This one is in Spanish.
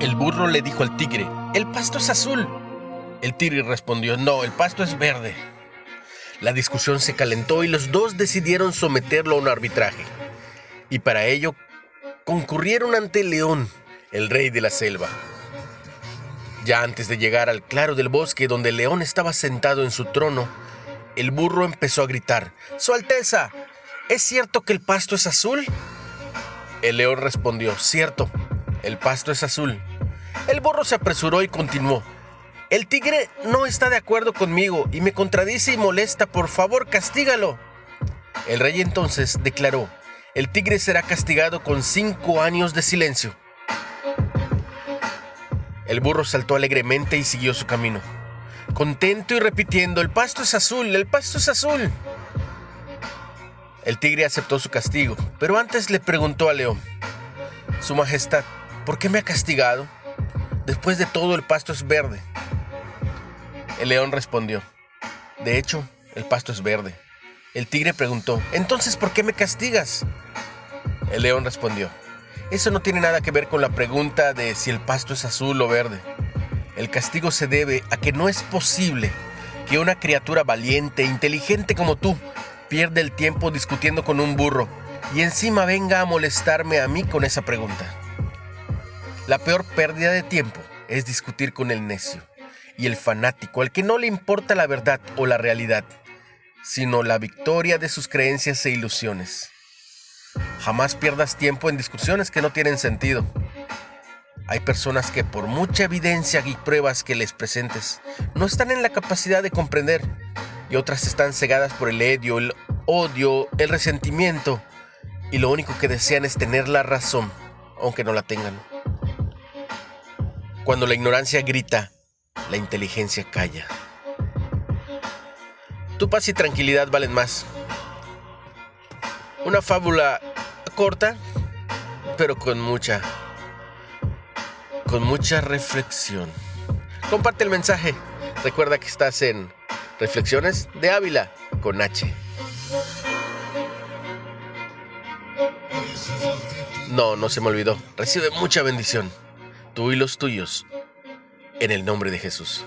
El burro le dijo al tigre, el pasto es azul. El tigre respondió, no, el pasto es verde. La discusión se calentó y los dos decidieron someterlo a un arbitraje. Y para ello concurrieron ante león, el rey de la selva. Ya antes de llegar al claro del bosque donde león estaba sentado en su trono, el burro empezó a gritar, Su Alteza, ¿es cierto que el pasto es azul? El león respondió, cierto, el pasto es azul. El burro se apresuró y continuó, el tigre no está de acuerdo conmigo y me contradice y molesta. Por favor, castígalo. El rey entonces declaró, el tigre será castigado con cinco años de silencio. El burro saltó alegremente y siguió su camino, contento y repitiendo, el pasto es azul, el pasto es azul. El tigre aceptó su castigo, pero antes le preguntó al león, Su Majestad, ¿por qué me ha castigado? Después de todo el pasto es verde. El león respondió, de hecho, el pasto es verde. El tigre preguntó, entonces, ¿por qué me castigas? El león respondió, eso no tiene nada que ver con la pregunta de si el pasto es azul o verde. El castigo se debe a que no es posible que una criatura valiente e inteligente como tú pierda el tiempo discutiendo con un burro y encima venga a molestarme a mí con esa pregunta. La peor pérdida de tiempo es discutir con el necio y el fanático, al que no le importa la verdad o la realidad, sino la victoria de sus creencias e ilusiones. Jamás pierdas tiempo en discusiones que no tienen sentido. Hay personas que por mucha evidencia y pruebas que les presentes, no están en la capacidad de comprender, y otras están cegadas por el edio, el odio, el resentimiento, y lo único que desean es tener la razón, aunque no la tengan. Cuando la ignorancia grita, la inteligencia calla. Tu paz y tranquilidad valen más. Una fábula corta, pero con mucha, con mucha reflexión. Comparte el mensaje. Recuerda que estás en Reflexiones de Ávila con H. No, no se me olvidó. Recibe mucha bendición. Tú y los tuyos en el nombre de Jesús.